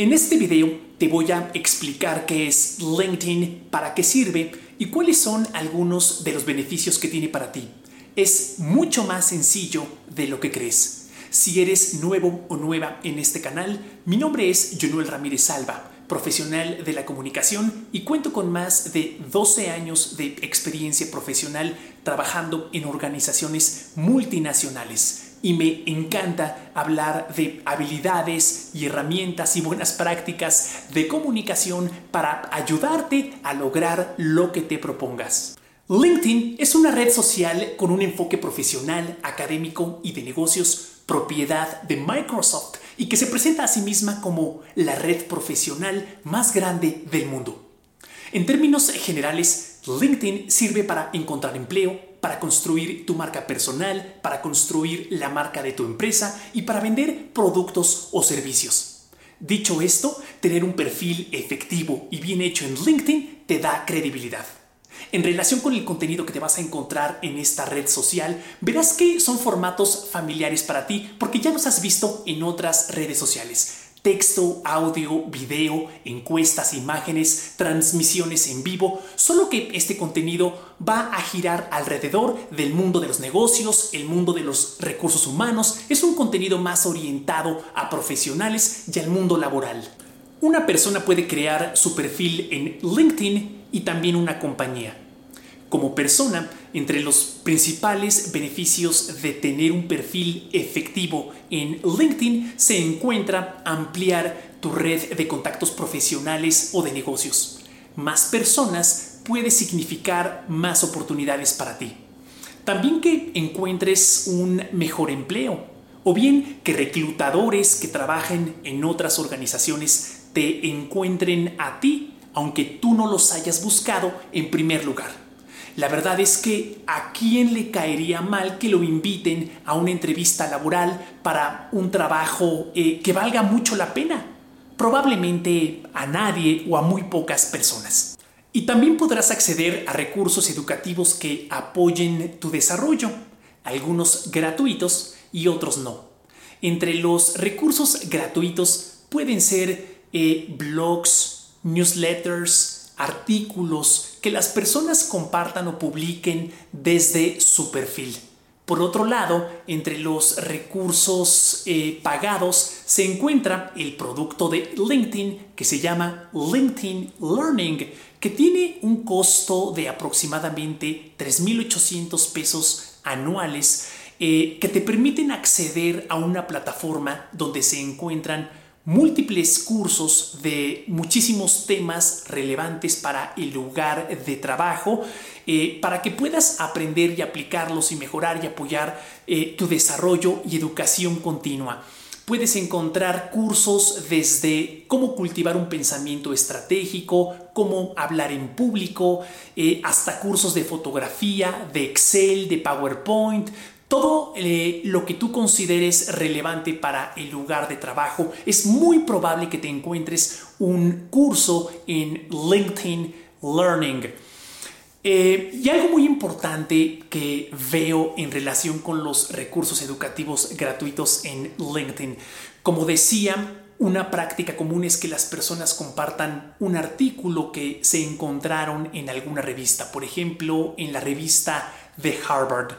En este video te voy a explicar qué es LinkedIn, para qué sirve y cuáles son algunos de los beneficios que tiene para ti. Es mucho más sencillo de lo que crees. Si eres nuevo o nueva en este canal, mi nombre es Jonuel Ramírez Salva, profesional de la comunicación y cuento con más de 12 años de experiencia profesional trabajando en organizaciones multinacionales y me encanta hablar de habilidades y herramientas y buenas prácticas de comunicación para ayudarte a lograr lo que te propongas. LinkedIn es una red social con un enfoque profesional, académico y de negocios propiedad de Microsoft y que se presenta a sí misma como la red profesional más grande del mundo. En términos generales, LinkedIn sirve para encontrar empleo, para construir tu marca personal, para construir la marca de tu empresa y para vender productos o servicios. Dicho esto, tener un perfil efectivo y bien hecho en LinkedIn te da credibilidad. En relación con el contenido que te vas a encontrar en esta red social, verás que son formatos familiares para ti porque ya los has visto en otras redes sociales texto, audio, video, encuestas, imágenes, transmisiones en vivo, solo que este contenido va a girar alrededor del mundo de los negocios, el mundo de los recursos humanos, es un contenido más orientado a profesionales y al mundo laboral. Una persona puede crear su perfil en LinkedIn y también una compañía. Como persona, entre los principales beneficios de tener un perfil efectivo en LinkedIn se encuentra ampliar tu red de contactos profesionales o de negocios. Más personas puede significar más oportunidades para ti. También que encuentres un mejor empleo o bien que reclutadores que trabajen en otras organizaciones te encuentren a ti aunque tú no los hayas buscado en primer lugar. La verdad es que a quién le caería mal que lo inviten a una entrevista laboral para un trabajo eh, que valga mucho la pena. Probablemente a nadie o a muy pocas personas. Y también podrás acceder a recursos educativos que apoyen tu desarrollo, algunos gratuitos y otros no. Entre los recursos gratuitos pueden ser eh, blogs, newsletters, artículos que las personas compartan o publiquen desde su perfil. Por otro lado, entre los recursos eh, pagados se encuentra el producto de LinkedIn que se llama LinkedIn Learning, que tiene un costo de aproximadamente 3.800 pesos anuales eh, que te permiten acceder a una plataforma donde se encuentran múltiples cursos de muchísimos temas relevantes para el lugar de trabajo, eh, para que puedas aprender y aplicarlos y mejorar y apoyar eh, tu desarrollo y educación continua. Puedes encontrar cursos desde cómo cultivar un pensamiento estratégico, cómo hablar en público, eh, hasta cursos de fotografía, de Excel, de PowerPoint, todo eh, lo que tú consideres relevante para el lugar de trabajo, es muy probable que te encuentres un curso en LinkedIn Learning. Eh, y algo muy importante que veo en relación con los recursos educativos gratuitos en LinkedIn, como decía, una práctica común es que las personas compartan un artículo que se encontraron en alguna revista, por ejemplo, en la revista de Harvard.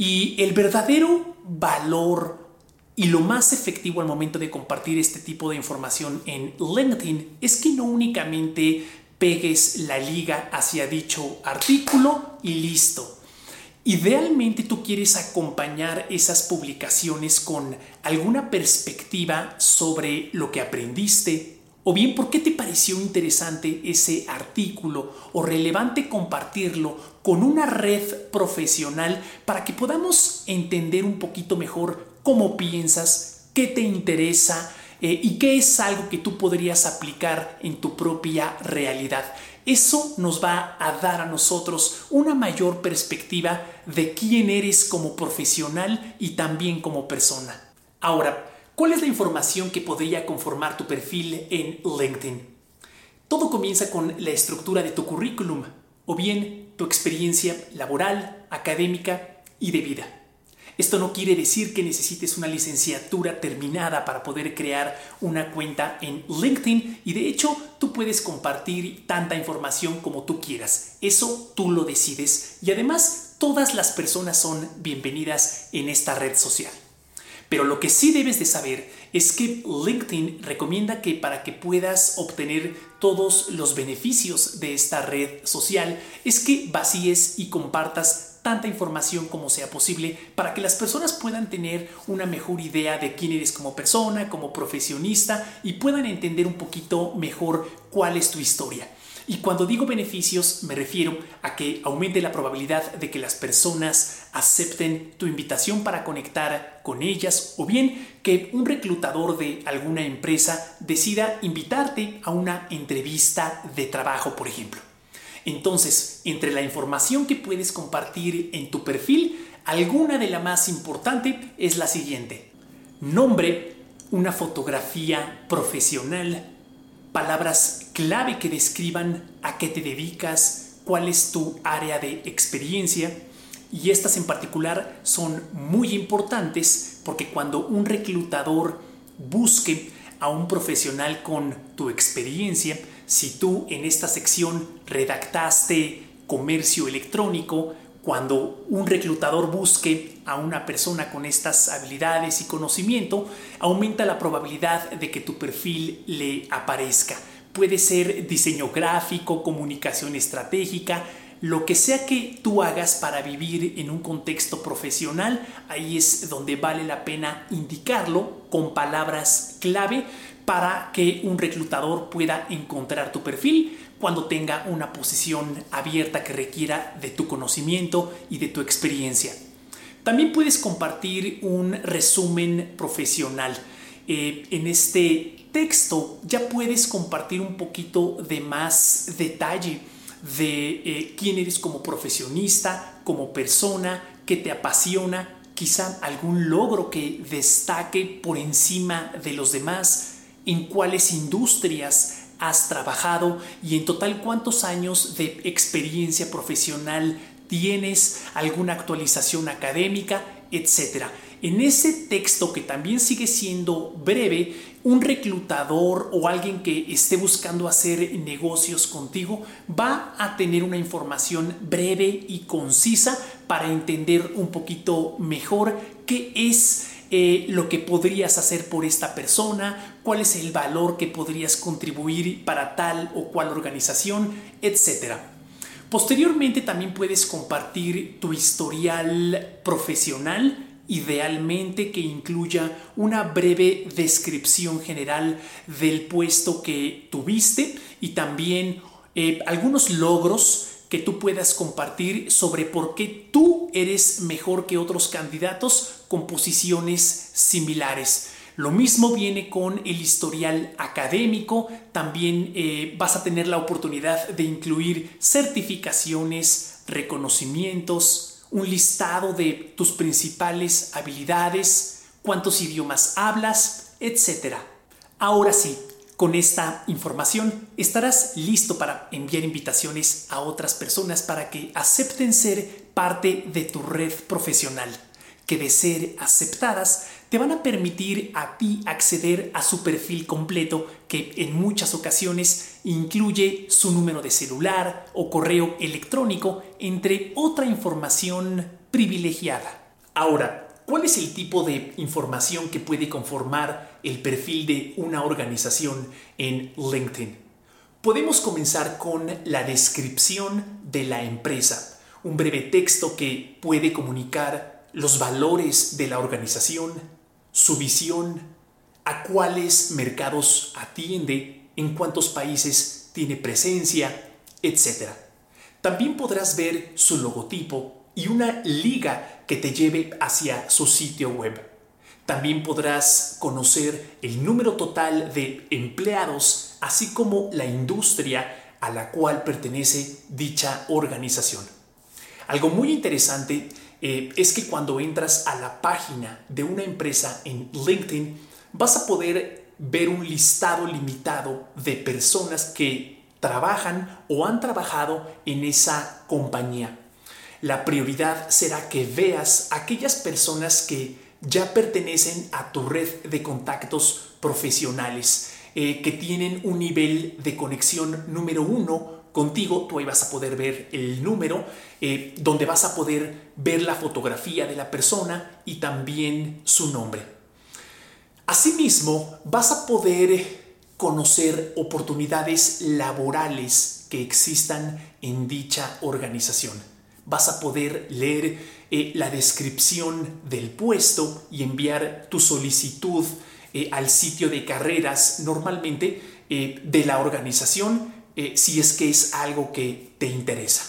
Y el verdadero valor y lo más efectivo al momento de compartir este tipo de información en LinkedIn es que no únicamente pegues la liga hacia dicho artículo y listo. Idealmente tú quieres acompañar esas publicaciones con alguna perspectiva sobre lo que aprendiste, o bien, ¿por qué te pareció interesante ese artículo o relevante compartirlo con una red profesional para que podamos entender un poquito mejor cómo piensas, qué te interesa eh, y qué es algo que tú podrías aplicar en tu propia realidad? Eso nos va a dar a nosotros una mayor perspectiva de quién eres como profesional y también como persona. Ahora, ¿Cuál es la información que podría conformar tu perfil en LinkedIn? Todo comienza con la estructura de tu currículum o bien tu experiencia laboral, académica y de vida. Esto no quiere decir que necesites una licenciatura terminada para poder crear una cuenta en LinkedIn y de hecho tú puedes compartir tanta información como tú quieras. Eso tú lo decides y además todas las personas son bienvenidas en esta red social. Pero lo que sí debes de saber es que LinkedIn recomienda que para que puedas obtener todos los beneficios de esta red social es que vacíes y compartas tanta información como sea posible para que las personas puedan tener una mejor idea de quién eres como persona, como profesionista y puedan entender un poquito mejor cuál es tu historia. Y cuando digo beneficios me refiero a que aumente la probabilidad de que las personas acepten tu invitación para conectar con ellas o bien que un reclutador de alguna empresa decida invitarte a una entrevista de trabajo, por ejemplo. Entonces, entre la información que puedes compartir en tu perfil, alguna de la más importante es la siguiente. Nombre, una fotografía profesional, palabras clave que describan a qué te dedicas, cuál es tu área de experiencia. Y estas en particular son muy importantes porque cuando un reclutador busque a un profesional con tu experiencia, si tú en esta sección redactaste comercio electrónico, cuando un reclutador busque a una persona con estas habilidades y conocimiento, aumenta la probabilidad de que tu perfil le aparezca. Puede ser diseño gráfico, comunicación estratégica, lo que sea que tú hagas para vivir en un contexto profesional, ahí es donde vale la pena indicarlo con palabras clave para que un reclutador pueda encontrar tu perfil cuando tenga una posición abierta que requiera de tu conocimiento y de tu experiencia. También puedes compartir un resumen profesional. Eh, en este texto ya puedes compartir un poquito de más detalle de eh, quién eres como profesionista, como persona, qué te apasiona, quizá algún logro que destaque por encima de los demás, en cuáles industrias has trabajado y en total cuántos años de experiencia profesional tienes, alguna actualización académica, etcétera. En ese texto que también sigue siendo breve, un reclutador o alguien que esté buscando hacer negocios contigo va a tener una información breve y concisa para entender un poquito mejor qué es eh, lo que podrías hacer por esta persona, cuál es el valor que podrías contribuir para tal o cual organización, etc. Posteriormente también puedes compartir tu historial profesional, idealmente que incluya una breve descripción general del puesto que tuviste y también eh, algunos logros que tú puedas compartir sobre por qué tú eres mejor que otros candidatos con posiciones similares. Lo mismo viene con el historial académico, también eh, vas a tener la oportunidad de incluir certificaciones, reconocimientos, un listado de tus principales habilidades, cuántos idiomas hablas, etc. Ahora sí, con esta información estarás listo para enviar invitaciones a otras personas para que acepten ser parte de tu red profesional, que de ser aceptadas te van a permitir a ti acceder a su perfil completo que en muchas ocasiones incluye su número de celular o correo electrónico, entre otra información privilegiada. Ahora, ¿Cuál es el tipo de información que puede conformar el perfil de una organización en LinkedIn? Podemos comenzar con la descripción de la empresa, un breve texto que puede comunicar los valores de la organización, su visión, a cuáles mercados atiende, en cuántos países tiene presencia, etc. También podrás ver su logotipo y una liga que te lleve hacia su sitio web. También podrás conocer el número total de empleados, así como la industria a la cual pertenece dicha organización. Algo muy interesante eh, es que cuando entras a la página de una empresa en LinkedIn, vas a poder ver un listado limitado de personas que trabajan o han trabajado en esa compañía. La prioridad será que veas aquellas personas que ya pertenecen a tu red de contactos profesionales, eh, que tienen un nivel de conexión número uno contigo, tú ahí vas a poder ver el número, eh, donde vas a poder ver la fotografía de la persona y también su nombre. Asimismo, vas a poder conocer oportunidades laborales que existan en dicha organización. Vas a poder leer eh, la descripción del puesto y enviar tu solicitud eh, al sitio de carreras normalmente eh, de la organización si es que es algo que te interesa.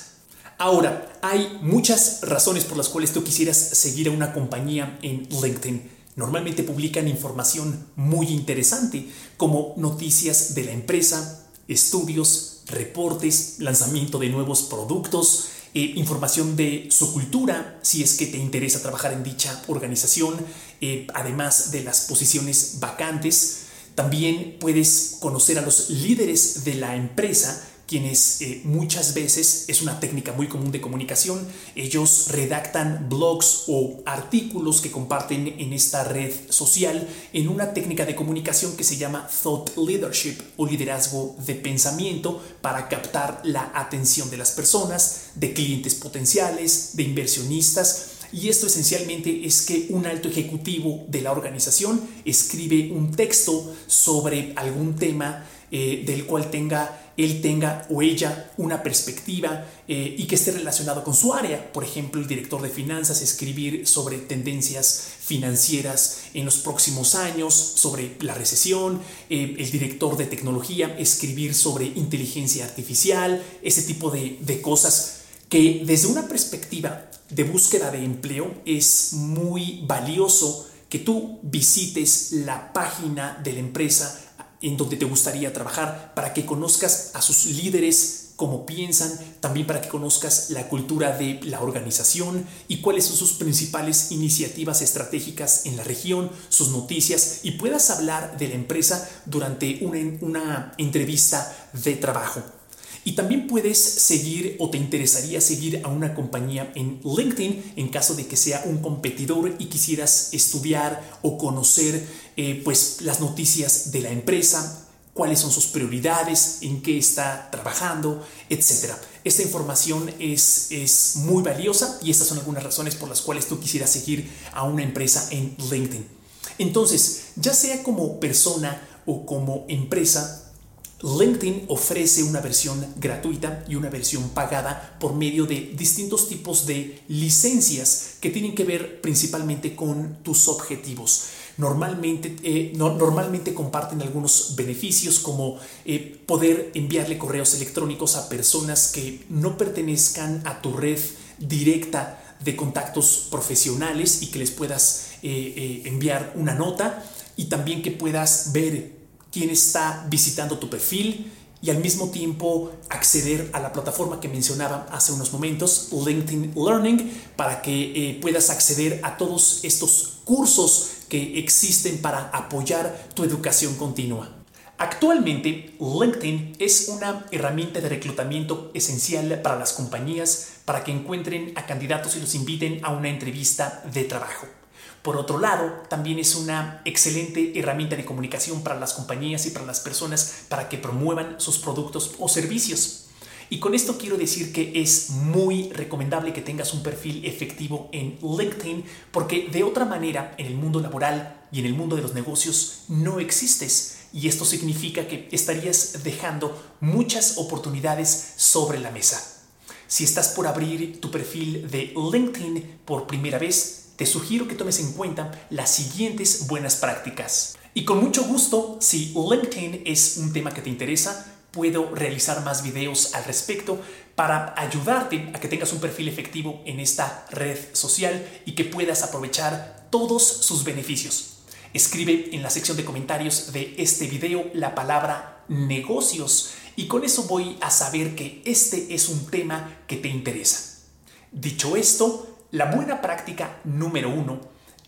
Ahora, hay muchas razones por las cuales tú quisieras seguir a una compañía en LinkedIn. Normalmente publican información muy interesante como noticias de la empresa, estudios, reportes, lanzamiento de nuevos productos, eh, información de su cultura, si es que te interesa trabajar en dicha organización, eh, además de las posiciones vacantes. También puedes conocer a los líderes de la empresa quienes eh, muchas veces es una técnica muy común de comunicación. Ellos redactan blogs o artículos que comparten en esta red social en una técnica de comunicación que se llama thought leadership o liderazgo de pensamiento para captar la atención de las personas, de clientes potenciales, de inversionistas. Y esto esencialmente es que un alto ejecutivo de la organización escribe un texto sobre algún tema eh, del cual tenga él tenga o ella una perspectiva eh, y que esté relacionado con su área. Por ejemplo, el director de finanzas escribir sobre tendencias financieras en los próximos años, sobre la recesión, eh, el director de tecnología escribir sobre inteligencia artificial, ese tipo de, de cosas que desde una perspectiva de búsqueda de empleo es muy valioso que tú visites la página de la empresa en donde te gustaría trabajar, para que conozcas a sus líderes, cómo piensan, también para que conozcas la cultura de la organización y cuáles son sus principales iniciativas estratégicas en la región, sus noticias y puedas hablar de la empresa durante una, una entrevista de trabajo. Y también puedes seguir o te interesaría seguir a una compañía en LinkedIn en caso de que sea un competidor y quisieras estudiar o conocer eh, pues las noticias de la empresa, cuáles son sus prioridades, en qué está trabajando, etc. Esta información es, es muy valiosa y estas son algunas razones por las cuales tú quisieras seguir a una empresa en LinkedIn. Entonces, ya sea como persona o como empresa, LinkedIn ofrece una versión gratuita y una versión pagada por medio de distintos tipos de licencias que tienen que ver principalmente con tus objetivos. Normalmente, eh, normalmente comparten algunos beneficios como eh, poder enviarle correos electrónicos a personas que no pertenezcan a tu red directa de contactos profesionales y que les puedas eh, enviar una nota y también que puedas ver quién está visitando tu perfil y al mismo tiempo acceder a la plataforma que mencionaba hace unos momentos, LinkedIn Learning, para que puedas acceder a todos estos cursos que existen para apoyar tu educación continua. Actualmente, LinkedIn es una herramienta de reclutamiento esencial para las compañías para que encuentren a candidatos y los inviten a una entrevista de trabajo. Por otro lado, también es una excelente herramienta de comunicación para las compañías y para las personas para que promuevan sus productos o servicios. Y con esto quiero decir que es muy recomendable que tengas un perfil efectivo en LinkedIn porque de otra manera en el mundo laboral y en el mundo de los negocios no existes. Y esto significa que estarías dejando muchas oportunidades sobre la mesa. Si estás por abrir tu perfil de LinkedIn por primera vez, te sugiero que tomes en cuenta las siguientes buenas prácticas. Y con mucho gusto, si LinkedIn es un tema que te interesa, puedo realizar más videos al respecto para ayudarte a que tengas un perfil efectivo en esta red social y que puedas aprovechar todos sus beneficios. Escribe en la sección de comentarios de este video la palabra negocios y con eso voy a saber que este es un tema que te interesa. Dicho esto, la buena práctica número uno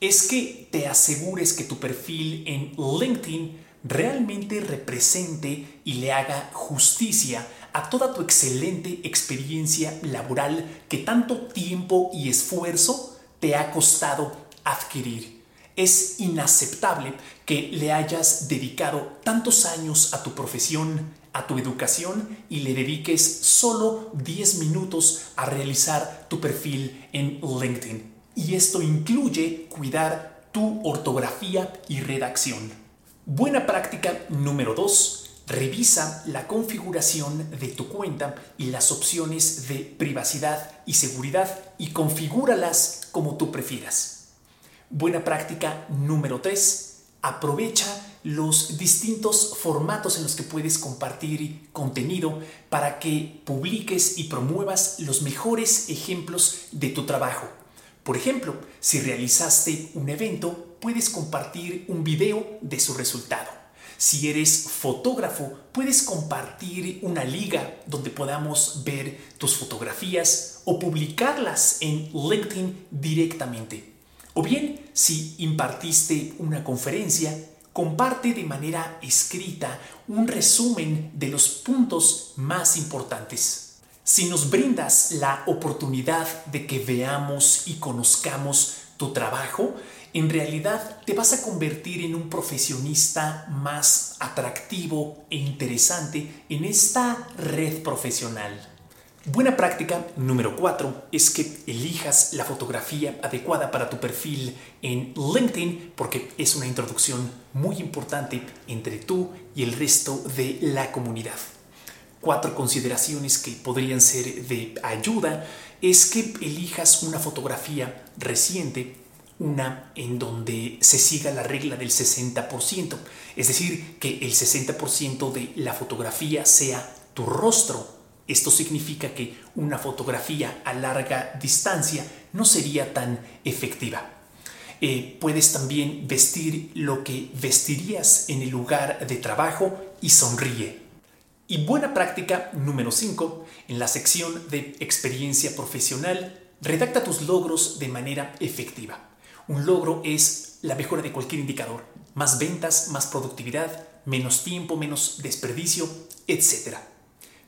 es que te asegures que tu perfil en LinkedIn realmente represente y le haga justicia a toda tu excelente experiencia laboral que tanto tiempo y esfuerzo te ha costado adquirir. Es inaceptable que le hayas dedicado tantos años a tu profesión, a tu educación y le dediques solo 10 minutos a realizar tu perfil en LinkedIn. Y esto incluye cuidar tu ortografía y redacción. Buena práctica número 2. Revisa la configuración de tu cuenta y las opciones de privacidad y seguridad y configúralas como tú prefieras. Buena práctica número 3. Aprovecha los distintos formatos en los que puedes compartir contenido para que publiques y promuevas los mejores ejemplos de tu trabajo. Por ejemplo, si realizaste un evento, puedes compartir un video de su resultado. Si eres fotógrafo, puedes compartir una liga donde podamos ver tus fotografías o publicarlas en LinkedIn directamente. O bien, si impartiste una conferencia, comparte de manera escrita un resumen de los puntos más importantes. Si nos brindas la oportunidad de que veamos y conozcamos tu trabajo, en realidad te vas a convertir en un profesionista más atractivo e interesante en esta red profesional. Buena práctica número 4 es que elijas la fotografía adecuada para tu perfil en LinkedIn porque es una introducción muy importante entre tú y el resto de la comunidad. Cuatro consideraciones que podrían ser de ayuda es que elijas una fotografía reciente, una en donde se siga la regla del 60%, es decir, que el 60% de la fotografía sea tu rostro esto significa que una fotografía a larga distancia no sería tan efectiva. Eh, puedes también vestir lo que vestirías en el lugar de trabajo y sonríe. Y buena práctica número 5, en la sección de experiencia profesional, redacta tus logros de manera efectiva. Un logro es la mejora de cualquier indicador. Más ventas, más productividad, menos tiempo, menos desperdicio, etc.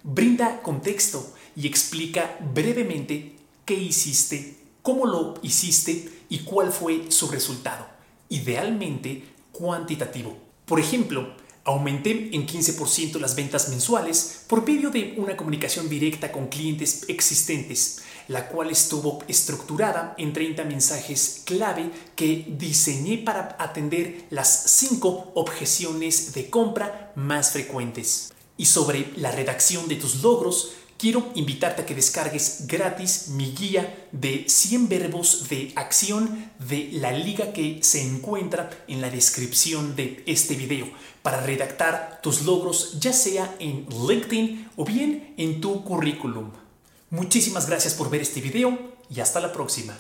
Brinda contexto y explica brevemente qué hiciste, cómo lo hiciste y cuál fue su resultado, idealmente cuantitativo. Por ejemplo, aumenté en 15% las ventas mensuales por medio de una comunicación directa con clientes existentes, la cual estuvo estructurada en 30 mensajes clave que diseñé para atender las 5 objeciones de compra más frecuentes y sobre la redacción de tus logros, quiero invitarte a que descargues gratis mi guía de 100 verbos de acción de la liga que se encuentra en la descripción de este video para redactar tus logros ya sea en LinkedIn o bien en tu currículum. Muchísimas gracias por ver este video y hasta la próxima.